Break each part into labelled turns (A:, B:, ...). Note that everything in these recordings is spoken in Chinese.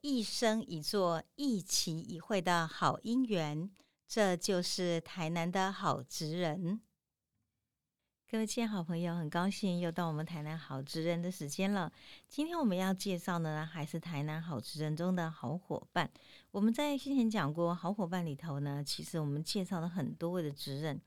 A: 一生一座、一期一会的好姻缘。这就是台南的好职人。各位亲爱好朋友，很高兴又到我们台南好职人的时间了。今天我们要介绍的呢，还是台南好职人中的好伙伴。我们在先前讲过，好伙伴里头呢，其实我们介绍了很多位的职人，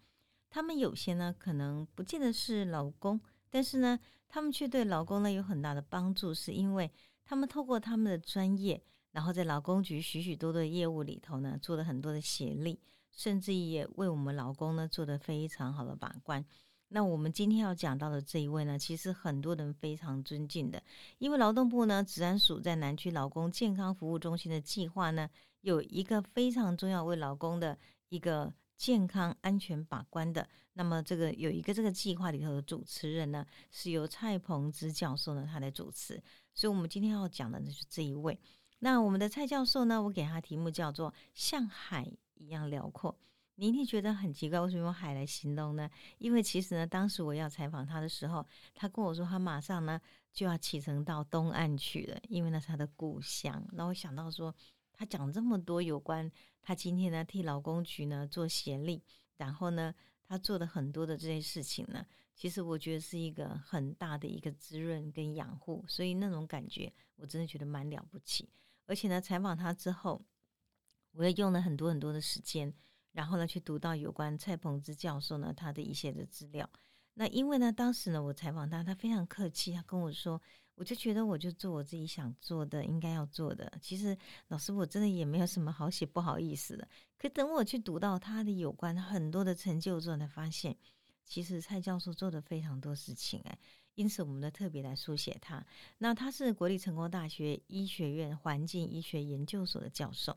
A: 他们有些呢，可能不见得是老公，但是呢，他们却对老公呢有很大的帮助，是因为他们透过他们的专业。然后在劳工局许许多多的业务里头呢，做了很多的协力，甚至也为我们劳工呢做的非常好的把关。那我们今天要讲到的这一位呢，其实很多人非常尊敬的，因为劳动部呢，治安署在南区劳工健康服务中心的计划呢，有一个非常重要为劳工的一个健康安全把关的。那么这个有一个这个计划里头的主持人呢，是由蔡鹏之教授呢他来主持，所以我们今天要讲的就是这一位。那我们的蔡教授呢？我给他题目叫做“像海一样辽阔”。你一定觉得很奇怪，为什么用海来形容呢？因为其实呢，当时我要采访他的时候，他跟我说他马上呢就要启程到东岸去了，因为那是他的故乡。那我想到说，他讲这么多有关他今天呢替劳工局呢做协力，然后呢他做的很多的这些事情呢，其实我觉得是一个很大的一个滋润跟养护，所以那种感觉我真的觉得蛮了不起。而且呢，采访他之后，我也用了很多很多的时间，然后呢，去读到有关蔡鹏之教授呢他的一些的资料。那因为呢，当时呢，我采访他，他非常客气，他跟我说，我就觉得我就做我自己想做的，应该要做的。其实老师，我真的也没有什么好写不好意思的。可等我去读到他的有关很多的成就之后，才发现，其实蔡教授做的非常多事情，哎。因此，我们的特别来书写他。那他是国立成功大学医学院环境医学研究所的教授。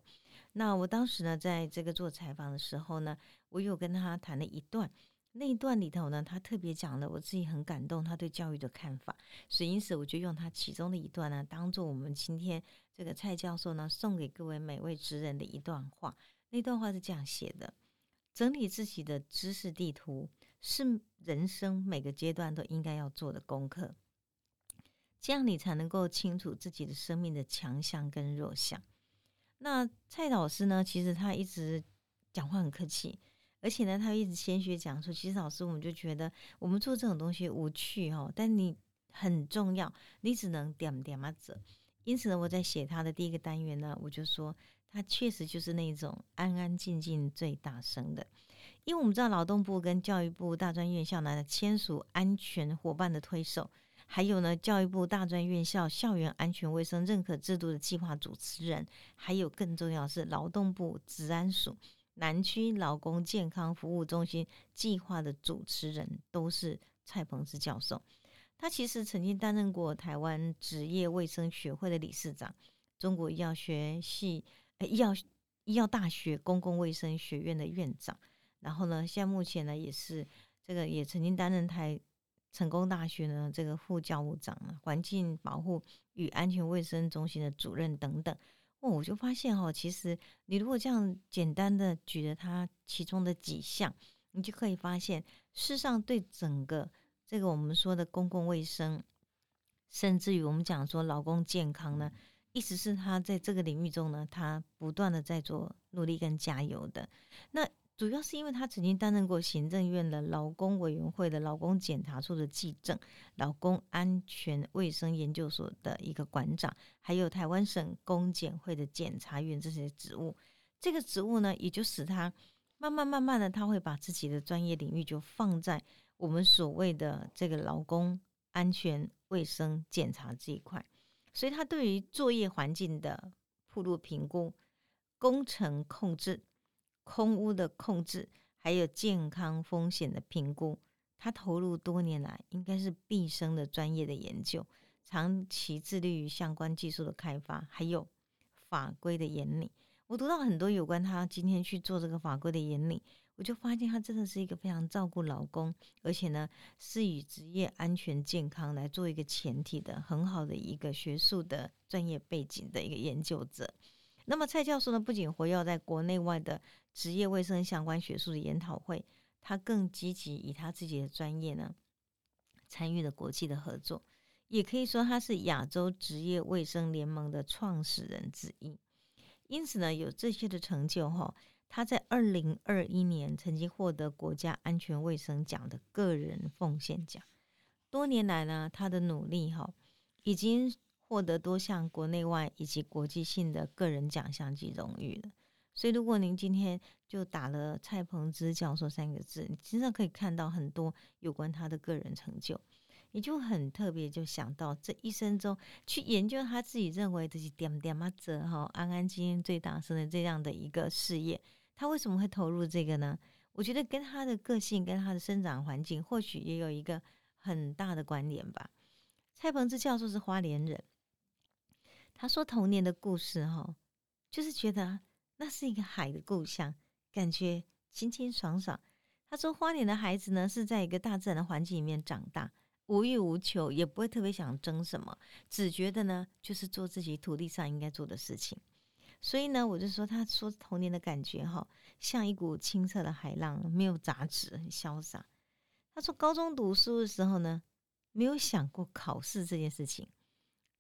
A: 那我当时呢，在这个做采访的时候呢，我有跟他谈了一段。那一段里头呢，他特别讲了我自己很感动他对教育的看法。所以，因此我就用他其中的一段呢，当做我们今天这个蔡教授呢送给各位每位职人的一段话。那段话是这样写的：整理自己的知识地图。是人生每个阶段都应该要做的功课，这样你才能够清楚自己的生命的强项跟弱项。那蔡老师呢？其实他一直讲话很客气，而且呢，他一直谦虚讲说，其实老师我们就觉得我们做这种东西无趣哦，但你很重要，你只能点点嘛走。因此呢，我在写他的第一个单元呢，我就说他确实就是那种安安静静最大声的。因为我们知道劳动部跟教育部大专院校呢签署安全伙伴的推手，还有呢教育部大专院校校园安全卫生认可制度的计划主持人，还有更重要是劳动部治安署南区劳工健康服务中心计划的主持人，都是蔡鹏之教授。他其实曾经担任过台湾职业卫生学会的理事长，中国医药学系呃医药医药大学公共卫生学院的院长。然后呢，现在目前呢也是这个也曾经担任台成功大学呢这个副教务长啊，环境保护与安全卫生中心的主任等等。哦，我就发现哦，其实你如果这样简单的举了他其中的几项，你就可以发现，事实上对整个这个我们说的公共卫生，甚至于我们讲说劳工健康呢，意思是他在这个领域中呢，他不断的在做努力跟加油的。那主要是因为他曾经担任过行政院的劳工委员会的劳工检查处的技证、劳工安全卫生研究所的一个馆长，还有台湾省工检会的检察员这些职务。这个职务呢，也就使他慢慢慢慢的，他会把自己的专业领域就放在我们所谓的这个劳工安全卫生检查这一块，所以他对于作业环境的铺路评估、工程控制。空屋的控制，还有健康风险的评估，他投入多年来应该是毕生的专业的研究，长期致力于相关技术的开发，还有法规的严拟。我读到很多有关他今天去做这个法规的严拟，我就发现他真的是一个非常照顾老公，而且呢是以职业安全健康来做一个前提的很好的一个学术的专业背景的一个研究者。那么蔡教授呢，不仅活跃在国内外的职业卫生相关学术的研讨会，他更积极以他自己的专业呢，参与了国际的合作。也可以说他是亚洲职业卫生联盟的创始人之一。因此呢，有这些的成就哈，他在二零二一年曾经获得国家安全卫生奖的个人奉献奖。多年来呢，他的努力哈，已经获得多项国内外以及国际性的个人奖项及荣誉了。所以，如果您今天就打了蔡鹏之教授三个字，你经常可以看到很多有关他的个人成就，你就很特别，就想到这一生中去研究他自己认为的是点点嘛者哈，安安静静最大声的这样的一个事业，他为什么会投入这个呢？我觉得跟他的个性、跟他的生长环境，或许也有一个很大的关联吧。蔡鹏之教授是花莲人，他说童年的故事哈，就是觉得。那是一个海的故乡，感觉清清爽爽。他说，花莲的孩子呢是在一个大自然的环境里面长大，无欲无求，也不会特别想争什么，只觉得呢就是做自己土地上应该做的事情。所以呢，我就说，他说童年的感觉哈，像一股清澈的海浪，没有杂质，很潇洒。他说，高中读书的时候呢，没有想过考试这件事情。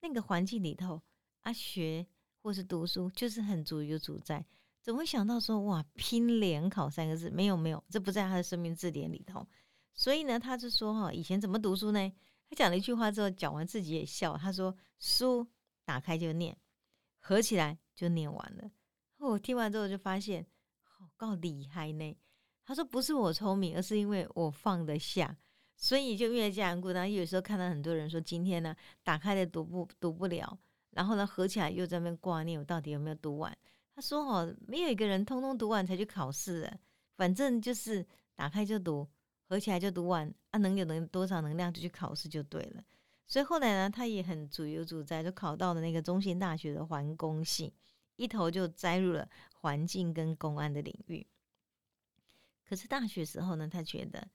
A: 那个环境里头，啊学。或是读书就是很足有主在，怎么会想到说哇拼联考三个字？没有没有，这不在他的生命字典里头。所以呢，他就说哈，以前怎么读书呢？他讲了一句话之后，讲完自己也笑。他说书打开就念，合起来就念完了。我听完之后就发现好够厉害呢。他说不是我聪明，而是因为我放得下，所以就越加固。然后有时候看到很多人说今天呢打开的读不读不了。然后呢，合起来又在那边挂念，我到底有没有读完？他说：“哦，没有一个人通通读完才去考试的，反正就是打开就读，合起来就读完啊，能有能多少能量就去考试就对了。”所以后来呢，他也很主有主在，就考到了那个中心大学的环工系，一头就栽入了环境跟公安的领域。可是大学时候呢，他觉得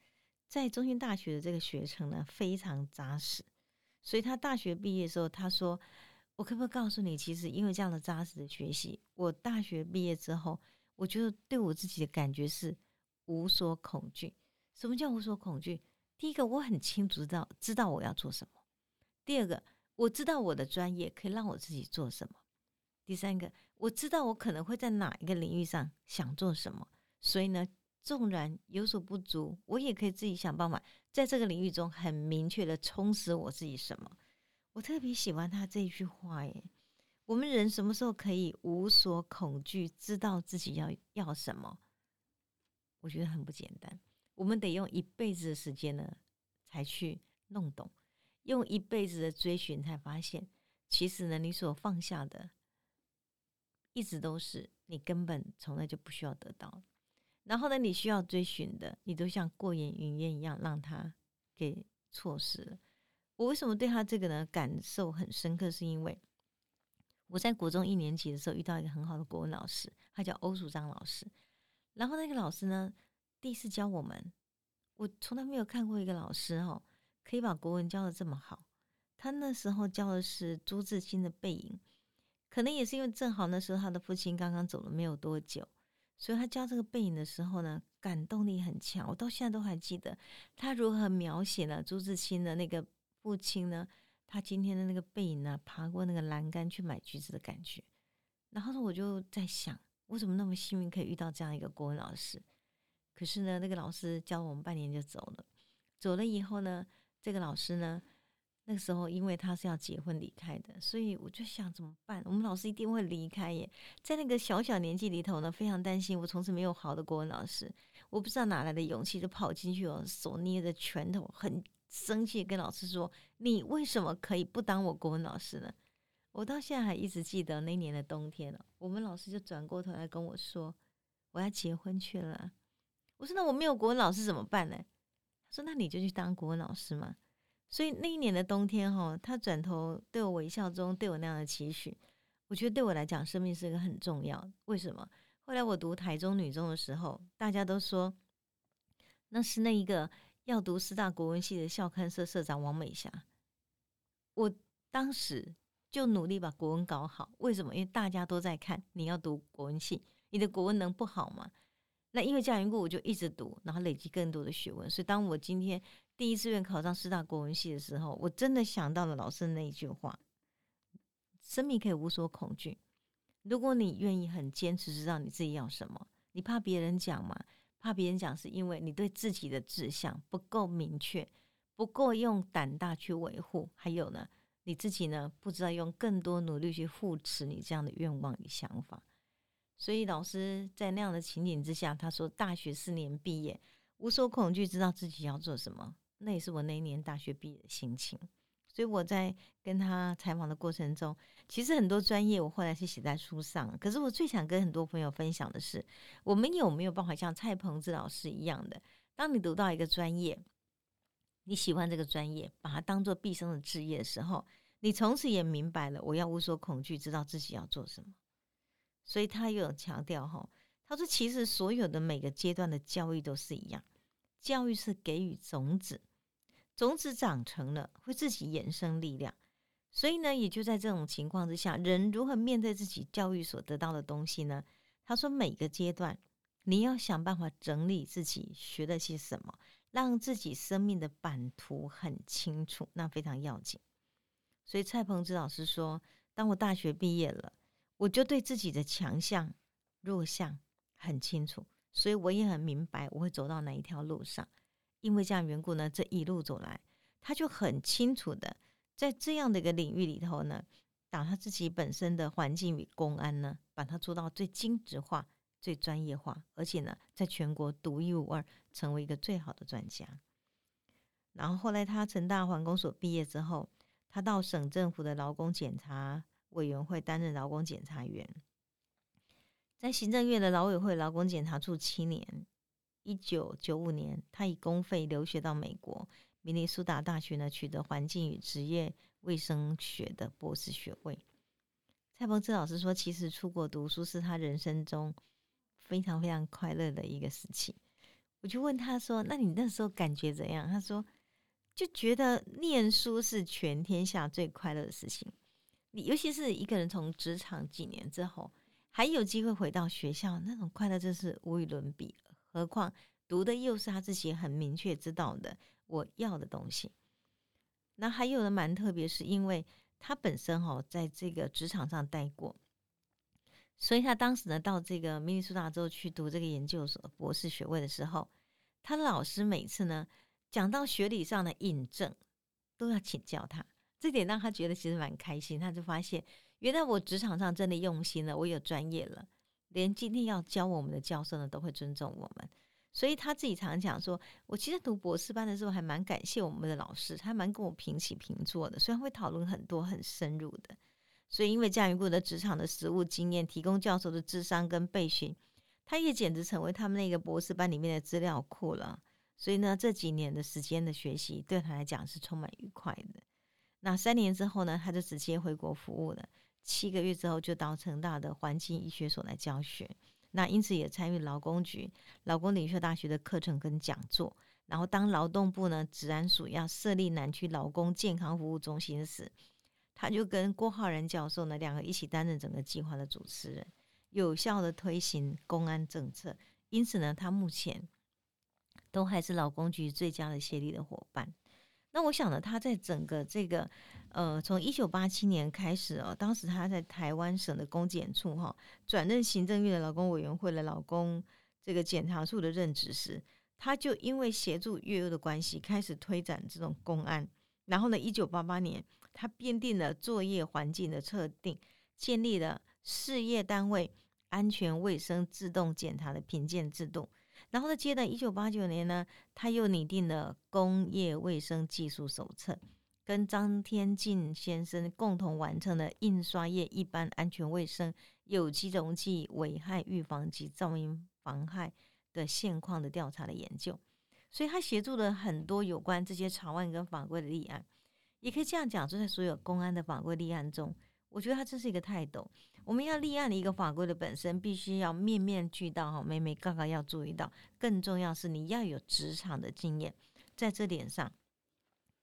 A: 在中心大学的这个学程呢非常扎实，所以他大学毕业的时候，他说。我可不可以告诉你，其实因为这样的扎实的学习，我大学毕业之后，我觉得对我自己的感觉是无所恐惧。什么叫无所恐惧？第一个，我很清楚知道知道我要做什么；第二个，我知道我的专业可以让我自己做什么；第三个，我知道我可能会在哪一个领域上想做什么。所以呢，纵然有所不足，我也可以自己想办法，在这个领域中很明确的充实我自己什么。我特别喜欢他这一句话耶！我们人什么时候可以无所恐惧，知道自己要要什么？我觉得很不简单。我们得用一辈子的时间呢，才去弄懂；用一辈子的追寻，才发现，其实呢，你所放下的，一直都是你根本从来就不需要得到。然后呢，你需要追寻的，你都像过眼云烟一样，让他给错失了。我为什么对他这个呢感受很深刻？是因为我在国中一年级的时候遇到一个很好的国文老师，他叫欧树章老师。然后那个老师呢，第一次教我们，我从来没有看过一个老师哦，可以把国文教的这么好。他那时候教的是朱自清的《背影》，可能也是因为正好那时候他的父亲刚刚走了没有多久，所以他教这个《背影》的时候呢，感动力很强。我到现在都还记得他如何描写了朱自清的那个。父亲呢？他今天的那个背影呢？爬过那个栏杆去买橘子的感觉。然后呢，我就在想，我怎么那么幸运可以遇到这样一个国文老师？可是呢，那个老师教我们半年就走了。走了以后呢，这个老师呢，那个时候因为他是要结婚离开的，所以我就想怎么办？我们老师一定会离开耶！在那个小小年纪里头呢，非常担心。我从此没有好的国文老师，我不知道哪来的勇气，就跑进去哦，手捏着拳头，很。生气跟老师说：“你为什么可以不当我国文老师呢？”我到现在还一直记得那年的冬天了。我们老师就转过头来跟我说：“我要结婚去了。”我说：“那我没有国文老师怎么办呢？”他说：“那你就去当国文老师嘛。”所以那一年的冬天，哈，他转头对我微笑中对我那样的期许，我觉得对我来讲，生命是一个很重要。为什么？后来我读台中女中的时候，大家都说那是那一个。要读师大国文系的校刊社社长王美霞，我当时就努力把国文搞好。为什么？因为大家都在看，你要读国文系，你的国文能不好吗？那因为这样缘故，我就一直读，然后累积更多的学问。所以当我今天第一志愿考上师大国文系的时候，我真的想到了老师的那一句话：生命可以无所恐惧。如果你愿意很坚持，知道你自己要什么，你怕别人讲吗？怕别人讲，是因为你对自己的志向不够明确，不够用胆大去维护。还有呢，你自己呢，不知道用更多努力去扶持你这样的愿望与想法。所以老师在那样的情景之下，他说：“大学四年毕业，无所恐惧，知道自己要做什么。”那也是我那一年大学毕业的心情。所以我在跟他采访的过程中，其实很多专业我后来是写在书上。可是我最想跟很多朋友分享的是，我们有没有办法像蔡鹏志老师一样的，当你读到一个专业，你喜欢这个专业，把它当做毕生的志业的时候，你从此也明白了，我要无所恐惧，知道自己要做什么。所以他又有强调哈，他说其实所有的每个阶段的教育都是一样，教育是给予种子，种子长成了会自己衍生力量，所以呢，也就在这种情况之下，人如何面对自己教育所得到的东西呢？他说每个阶段你要想办法整理自己学了些什么，让自己生命的版图很清楚，那非常要紧。所以蔡鹏之老师说，当我大学毕业了。我就对自己的强项、弱项很清楚，所以我也很明白我会走到哪一条路上。因为这样缘故呢，这一路走来，他就很清楚的在这样的一个领域里头呢，把他自己本身的环境与公安呢，把它做到最精致化、最专业化，而且呢，在全国独一无二，成为一个最好的专家。然后后来他成大环工所毕业之后，他到省政府的劳工检查。委员会担任劳工检查员，在行政院的劳委会劳工检查处七年。一九九五年，他以公费留学到美国明尼苏达大学呢，取得环境与职业卫生学的博士学位。蔡鹏志老师说，其实出国读书是他人生中非常非常快乐的一个时期。我就问他说：“那你那时候感觉怎样？”他说：“就觉得念书是全天下最快乐的事情。”你尤其是一个人从职场几年之后，还有机会回到学校，那种快乐真是无与伦比。何况读的又是他自己很明确知道的我要的东西。那还有的蛮特别，是因为他本身哈在这个职场上待过，所以他当时呢到这个明尼苏达州去读这个研究所博士学位的时候，他的老师每次呢讲到学理上的印证，都要请教他。这点让他觉得其实蛮开心，他就发现原来我职场上真的用心了，我有专业了，连今天要教我们的教授呢都会尊重我们。所以他自己常讲说，我其实读博士班的时候还蛮感谢我们的老师，他蛮跟我平起平坐的，虽然会讨论很多很深入的。所以因为嘉云顾的职场的实务经验，提供教授的智商跟备询，他也简直成为他们那个博士班里面的资料库了。所以呢，这几年的时间的学习对他来讲是充满愉快的。那三年之后呢，他就直接回国服务了。七个月之后，就到成大的环境医学所来教学。那因此也参与劳工局、劳工领袖大学的课程跟讲座。然后当劳动部呢，治安署要设立南区劳工健康服务中心时，他就跟郭浩然教授呢，两个一起担任整个计划的主持人，有效的推行公安政策。因此呢，他目前都还是劳工局最佳的协力的伙伴。那我想呢，他在整个这个，呃，从一九八七年开始哦，当时他在台湾省的公检处哈，转任行政院的劳工委员会的劳工这个检查处的任职时，他就因为协助越优的关系，开始推展这种公安。然后呢，一九八八年，他编定了作业环境的测定，建立了事业单位安全卫生自动检查的评鉴制度。然后呢，接着一九八九年呢，他又拟定了工业卫生技术手册，跟张天进先生共同完成了印刷业一般安全卫生、有机溶剂危害预防及噪音妨害的现况的调查的研究。所以他协助了很多有关这些草案跟法规的立案，也可以这样讲，就在所有公安的法规立案中，我觉得他这是一个泰斗。我们要立案的一个法规的本身，必须要面面俱到哈，每每刚刚要注意到，更重要是你要有职场的经验，在这点上，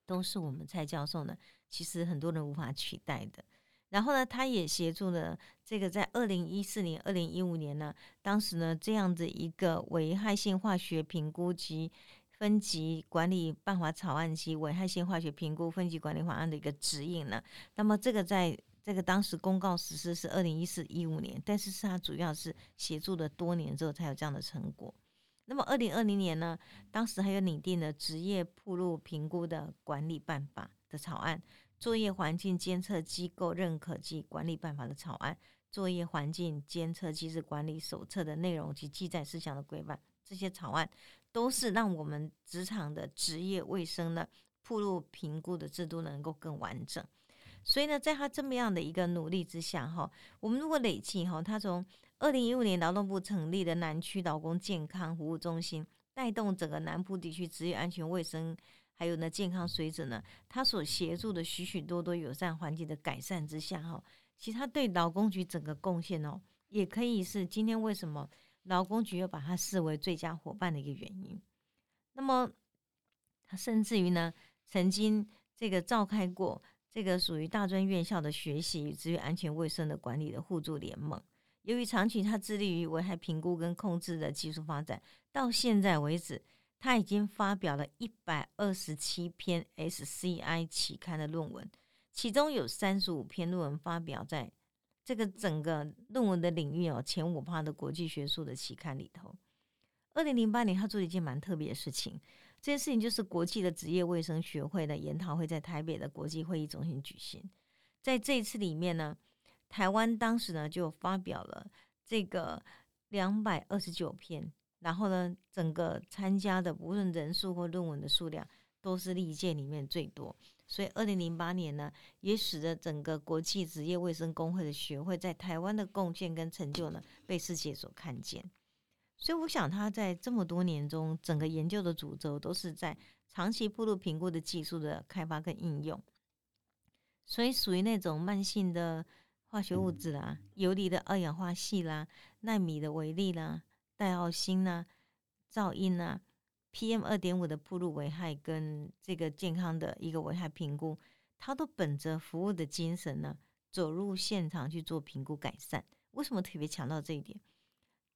A: 都是我们蔡教授呢，其实很多人无法取代的。然后呢，他也协助了这个在二零一四年、二零一五年呢，当时呢这样子一个危害性化学评估及分级管理办法草案及危害性化学评估分级管理法案的一个指引呢。那么这个在这个当时公告实施是二零一四一五年，但是是他主要是协助了多年之后才有这样的成果。那么二零二零年呢，当时还有拟定了职业铺路评估的管理办法的草案，作业环境监测机构认可及管理办法的草案，作业环境监测机制管理手册的内容及记载事项的规范，这些草案。都是让我们职场的职业卫生的铺路评估的制度能够更完整。所以呢，在他这么样的一个努力之下，哈，我们如果累计哈，他从二零一五年劳动部成立的南区劳工健康服务中心，带动整个南部地区职业安全卫生还有呢健康水准呢，他所协助的许许多多友善环境的改善之下，哈，其实他对劳工局整个贡献哦，也可以是今天为什么。劳工局又把他视为最佳伙伴的一个原因。那么，他甚至于呢，曾经这个召开过这个属于大专院校的学习与职业安全卫生的管理的互助联盟。由于长期他致力于危害评估跟控制的技术发展，到现在为止，他已经发表了一百二十七篇 SCI 期刊的论文，其中有三十五篇论文发表在。这个整个论文的领域哦，前五趴的国际学术的期刊里头，二零零八年他做了一件蛮特别的事情。这件事情就是国际的职业卫生学会的研讨会在台北的国际会议中心举行。在这一次里面呢，台湾当时呢就发表了这个两百二十九篇，然后呢，整个参加的无论人数或论文的数量，都是历届里面最多。所以，二零零八年呢，也使得整个国际职业卫生工会的学会在台湾的贡献跟成就呢，被世界所看见。所以，我想他在这么多年中，整个研究的主轴都是在长期铺路评估的技术的开发跟应用。所以，属于那种慢性的化学物质啦、游离的二氧化系啦、纳米的微粒啦、戴奥辛啦、噪音啦。PM 二点五的铺路危害跟这个健康的一个危害评估，它都本着服务的精神呢，走入现场去做评估改善。为什么特别强调这一点？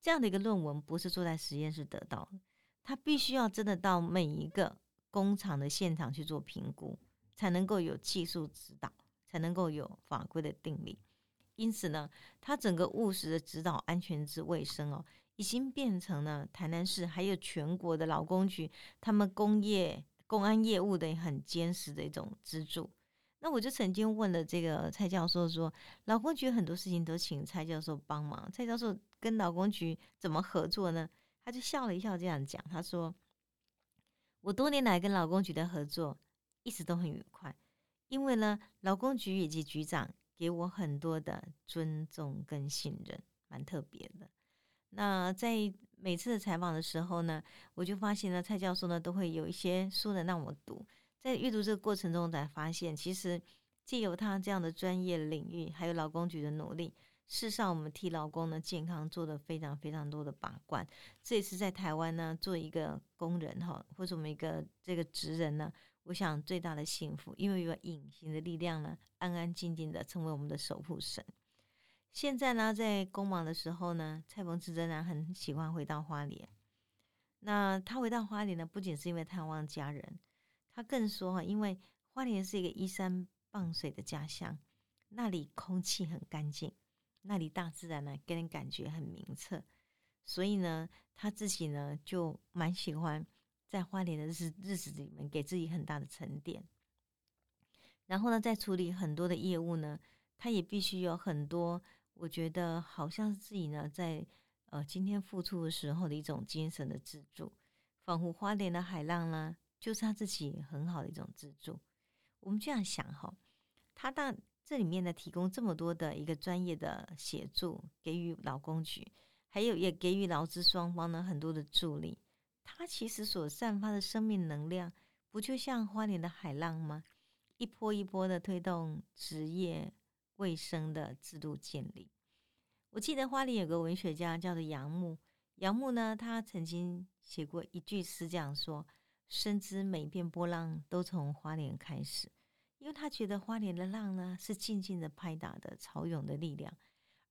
A: 这样的一个论文不是坐在实验室得到的，它必须要真的到每一个工厂的现场去做评估，才能够有技术指导，才能够有法规的定力。因此呢，他整个务实的指导安全之卫生哦。已经变成了台南市还有全国的劳工局，他们工业公安业务的很坚实的一种支柱。那我就曾经问了这个蔡教授说，劳工局很多事情都请蔡教授帮忙，蔡教授跟劳工局怎么合作呢？他就笑了一笑，这样讲，他说：“我多年来跟劳工局的合作一直都很愉快，因为呢，劳工局以及局长给我很多的尊重跟信任，蛮特别的。”那在每次的采访的时候呢，我就发现呢，蔡教授呢都会有一些书呢让我读。在阅读这个过程中，才发现其实借由他这样的专业领域，还有劳工局的努力，事实上我们替劳工呢健康做了非常非常多的把关。这也是在台湾呢做一个工人哈，或者我们一个这个职人呢，我想最大的幸福，因为有隐形的力量呢，安安静静的成为我们的守护神。现在呢，在工忙的时候呢，蔡鹏志仍然很喜欢回到花莲。那他回到花莲呢，不仅是因为探望家人，他更说哈，因为花莲是一个依山傍水的家乡，那里空气很干净，那里大自然呢给人感觉很明澈，所以呢，他自己呢就蛮喜欢在花莲的日日子里面给自己很大的沉淀。然后呢，在处理很多的业务呢，他也必须有很多。我觉得好像是自己呢，在呃今天付出的时候的一种精神的支柱，仿佛花莲的海浪呢，就是他自己很好的一种支柱。我们这样想哈，他当这里面呢提供这么多的一个专业的协助，给予劳工局，还有也给予劳资双方呢很多的助力。它其实所散发的生命能量，不就像花莲的海浪吗？一波一波的推动职业。卫生的制度建立。我记得花莲有个文学家叫做杨牧，杨牧呢，他曾经写过一句诗，这样说：“深知每一片波浪都从花莲开始。”因为他觉得花莲的浪呢，是静静的拍打的潮涌的力量，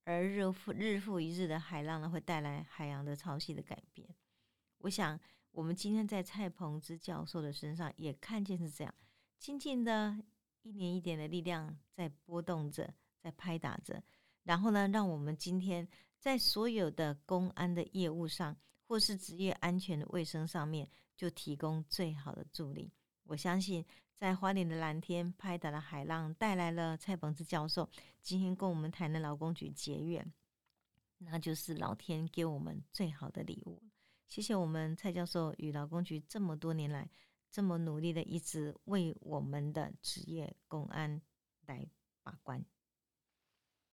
A: 而日复日复一日的海浪呢，会带来海洋的潮汐的改变。我想，我们今天在蔡鹏之教授的身上也看见是这样，静静的一点一点的力量在波动着，在拍打着，然后呢，让我们今天在所有的公安的业务上，或是职业安全的卫生上面，就提供最好的助力。我相信，在花莲的蓝天拍打的海浪，带来了蔡鹏之教授今天跟我们台南劳工局结缘，那就是老天给我们最好的礼物。谢谢我们蔡教授与劳工局这么多年来这么努力的，一直为我们的职业公安来把关。